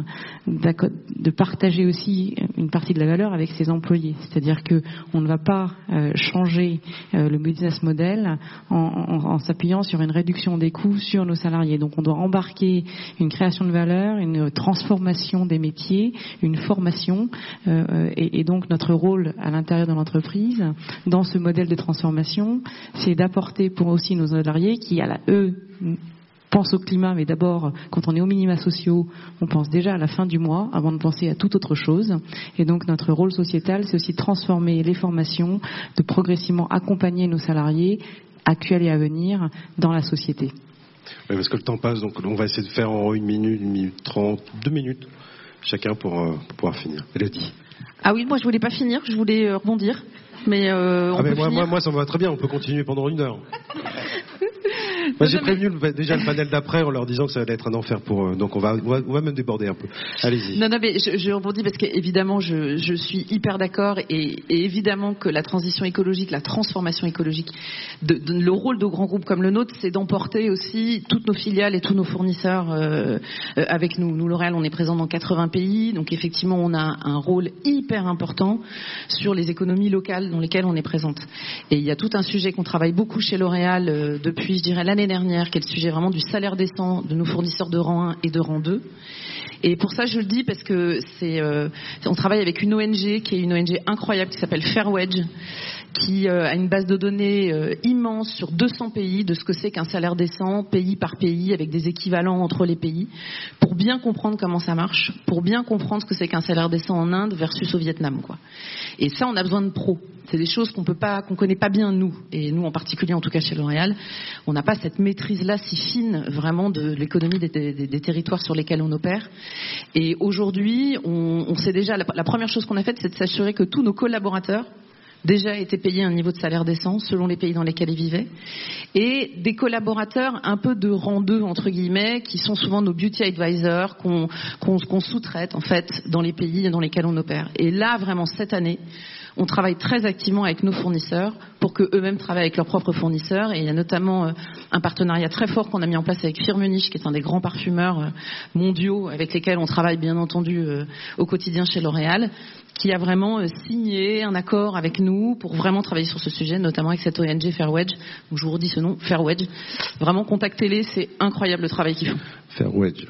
de partager aussi une partie de la valeur avec ses employés. C'est-à-dire que on ne va pas euh, changer euh, le business model en, s'appuyant sur une réduction des coûts sur nos salariés. Donc on doit embarquer une création de valeur, une transformation des métiers, une formation, euh, et, et, donc notre rôle à l'intérieur de l'entreprise dans ce modèle de transformation, c'est d'apporter pour aussi nos salariés qui, à la, eux, pense au climat, mais d'abord, quand on est aux minima sociaux, on pense déjà à la fin du mois avant de penser à toute autre chose. Et donc notre rôle sociétal, c'est aussi de transformer les formations, de progressivement accompagner nos salariés actuels et à venir dans la société. Oui, parce que le temps passe, donc on va essayer de faire en une minute, une minute trente, deux minutes, chacun pour, euh, pouvoir finir. Elodie. Ah oui, moi je voulais pas finir, je voulais euh, rebondir. Mais, euh, on ah moi, moi, moi, ça me va très bien, on peut continuer pendant une heure. [laughs] j'ai prévenu déjà le panel d'après en leur disant que ça allait être un enfer pour eux. Donc on va, on va, même déborder un peu. Allez-y. Non, non, mais je, je rebondis parce qu'évidemment, je, je suis hyper d'accord et, évidemment que la transition écologique, la transformation écologique, de, le rôle de grands groupes comme le nôtre, c'est d'emporter aussi toutes nos filiales et tous nos fournisseurs euh, euh, avec nous. Nous, L'Oréal, on est présent dans 80 pays, donc effectivement, on a un rôle hyper important sur les économies locales dans lesquelles on est présente. Et il y a tout un sujet qu'on travaille beaucoup chez L'Oréal euh, depuis, je dirais, l'année dernière, qui est le sujet vraiment du salaire décent de nos fournisseurs de rang 1 et de rang 2. Et pour ça, je le dis parce que c'est, euh, on travaille avec une ONG qui est une ONG incroyable qui s'appelle Fairwedge, qui euh, a une base de données euh, immense sur 200 pays de ce que c'est qu'un salaire décent, pays par pays, avec des équivalents entre les pays, pour bien comprendre comment ça marche, pour bien comprendre ce que c'est qu'un salaire décent en Inde versus au Vietnam, quoi. Et ça, on a besoin de pros. C'est des choses qu'on peut pas, connaît pas bien nous, et nous en particulier, en tout cas chez L'Oréal, on n'a pas cette maîtrise-là si fine vraiment de l'économie des, territoires sur lesquels on opère. Et aujourd'hui, on, sait déjà la première chose qu'on a faite, c'est de s'assurer que tous nos collaborateurs déjà été payés un niveau de salaire décent selon les pays dans lesquels ils vivaient, et des collaborateurs un peu de rang 2 entre guillemets, qui sont souvent nos beauty advisors, qu'on sous-traite en fait dans les pays dans lesquels on opère. Et là, vraiment cette année, on travaille très activement avec nos fournisseurs pour que eux-mêmes travaillent avec leurs propres fournisseurs. Et il y a notamment euh, un partenariat très fort qu'on a mis en place avec Firmenich, qui est un des grands parfumeurs euh, mondiaux avec lesquels on travaille bien entendu euh, au quotidien chez L'Oréal, qui a vraiment signé un accord avec nous pour vraiment travailler sur ce sujet, notamment avec cette ONG Fairwedge. Donc je vous redis ce nom, Fairwedge. Vraiment contactez-les, c'est incroyable le travail qu'ils font. Fairwedge.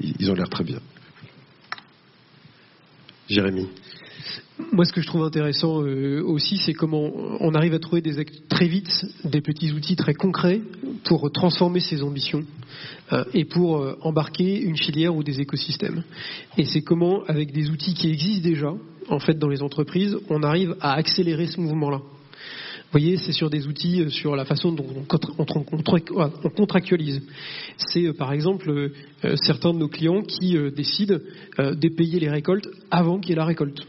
Ils ont l'air très bien. Jérémy. Moi, ce que je trouve intéressant euh, aussi, c'est comment on arrive à trouver des, très vite des petits outils très concrets pour transformer ses ambitions euh, et pour euh, embarquer une filière ou des écosystèmes. Et c'est comment, avec des outils qui existent déjà, en fait, dans les entreprises, on arrive à accélérer ce mouvement-là. Vous voyez, c'est sur des outils, sur la façon dont on, contractualise. C'est par exemple certains de nos clients qui décident de payer les récoltes avant qu'il y ait la récolte.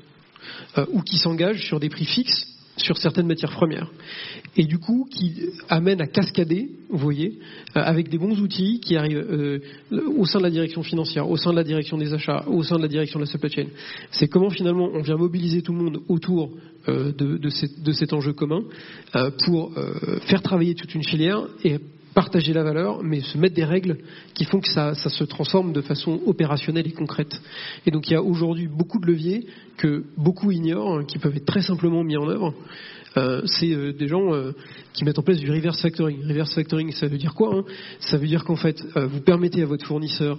Euh, ou qui s'engagent sur des prix fixes sur certaines matières premières. Et du coup, qui amène à cascader, vous voyez, euh, avec des bons outils qui arrivent euh, au sein de la direction financière, au sein de la direction des achats, au sein de la direction de la supply chain. C'est comment finalement on vient mobiliser tout le monde autour de, de, cet enjeu commun pour faire travailler toute une filière et partager la valeur, mais se mettre des règles qui font que ça, se transforme de façon opérationnelle et concrète. Et donc il y a aujourd'hui beaucoup de leviers que beaucoup ignorent, hein, qui peuvent être très simplement mis en œuvre. Euh, c'est euh, des gens euh, qui mettent en place du reverse factoring. Reverse factoring, ça veut dire quoi hein? Ça veut dire qu'en fait, vous permettez à votre fournisseur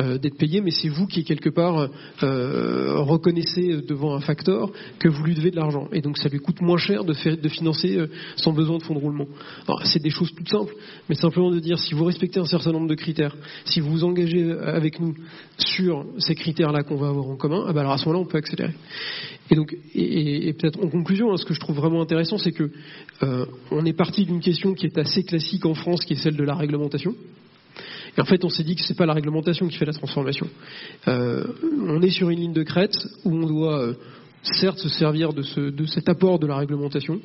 euh, d'être payé, mais c'est vous qui, quelque part, euh, reconnaissez devant un facteur que vous lui devez de l'argent. Et donc ça lui coûte moins cher de, financer euh, son besoin de fonds de roulement. Alors c'est des choses toutes simples, mais simplement de dire si vous respectez un certain nombre de critères, si vous vous engagez avec nous sur ces critères-là qu'on va avoir en commun, ah ben alors à ce moment-là, on peut accélérer. Et donc, et, peut-être en conclusion, hein, ce que je trouve vraiment intéressant, c'est que on est parti d'une question qui est assez classique en France, qui est celle de la réglementation. En fait, on s'est dit que ce n'est pas la réglementation qui fait la transformation. Euh, on est sur une ligne de crête où on doit euh, certes se servir de, ce, de cet apport de la réglementation,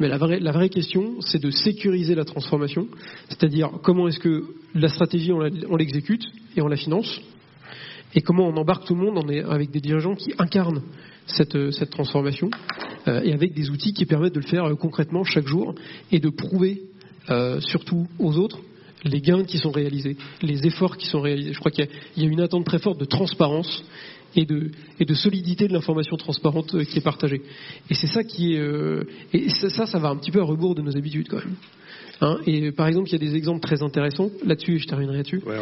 mais la vraie, question, c'est de sécuriser la transformation, c'est-à-dire comment est-ce que la stratégie, on l'exécute et on la finance, et comment on embarque tout le monde avec des dirigeants qui incarnent cette, cette transformation, euh, et avec des outils qui permettent de le faire euh, concrètement chaque jour, et de prouver euh, surtout aux autres les gains qui sont réalisés, les efforts qui sont réalisés. Je crois qu'il y, y, a une attente très forte de transparence et de, et de solidité de l'information transparente euh, qui est partagée. Et c'est ça qui est. Euh, et ça, ça va un petit peu à rebours de nos habitudes quand même. Hein et par exemple, il y a des exemples très intéressants là-dessus, et je terminerai là-dessus. Ouais,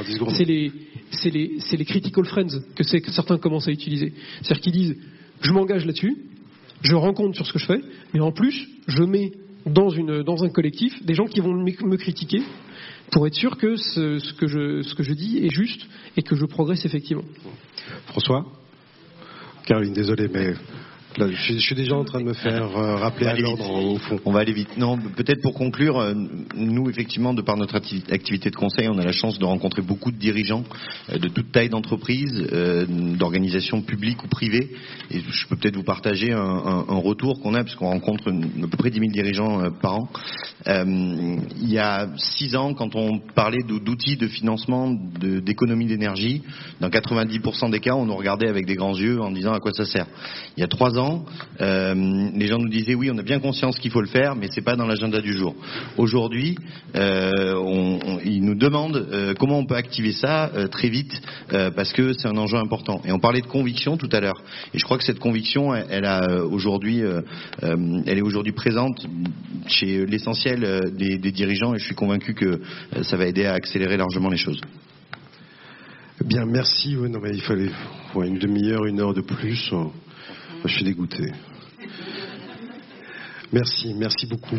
c'est les, critical friends que, certains commencent à utiliser. C'est-à-dire qu'ils disent, je m'engage là-dessus, je rends compte sur ce que je fais, mais en plus, je mets dans, une, dans un collectif des gens qui vont me critiquer pour être sûr que ce, que je, ce que je dis est juste et que je progresse effectivement. François? Caroline, désolé, mais Là, je, suis déjà en train de me faire euh, rappeler à l'ordre au fond. On va aller vite. Non, peut-être pour conclure, euh, nous effectivement, de par notre activité de conseil, on a la chance de rencontrer beaucoup de dirigeants euh, de toute taille d'entreprise, d'organisations publiques ou privées. Et je peux peut-être vous partager un, un, un retour qu'on a, puisqu'on rencontre à peu près 10 000 dirigeants par an. il y a six ans, quand on parlait d'outils de financement d'économie d'énergie, dans 90% des cas, on nous regardait avec des grands yeux en disant à quoi ça sert. Il y a trois ans, euh, les gens nous disaient oui, on a bien conscience qu'il faut le faire, mais c'est pas dans l'agenda du jour. Aujourd'hui, euh, ils nous demandent euh, comment on peut activer ça très vite parce que c'est un enjeu important. Et on parlait de conviction tout à l'heure. Et je crois que cette conviction, elle, est aujourd'hui présente chez l'essentiel des, des dirigeants et je suis convaincu que ça va aider à accélérer largement les choses. Bien, merci. non, mais il fallait une demi-heure, une heure de plus. Je suis dégoûté. Merci, merci beaucoup.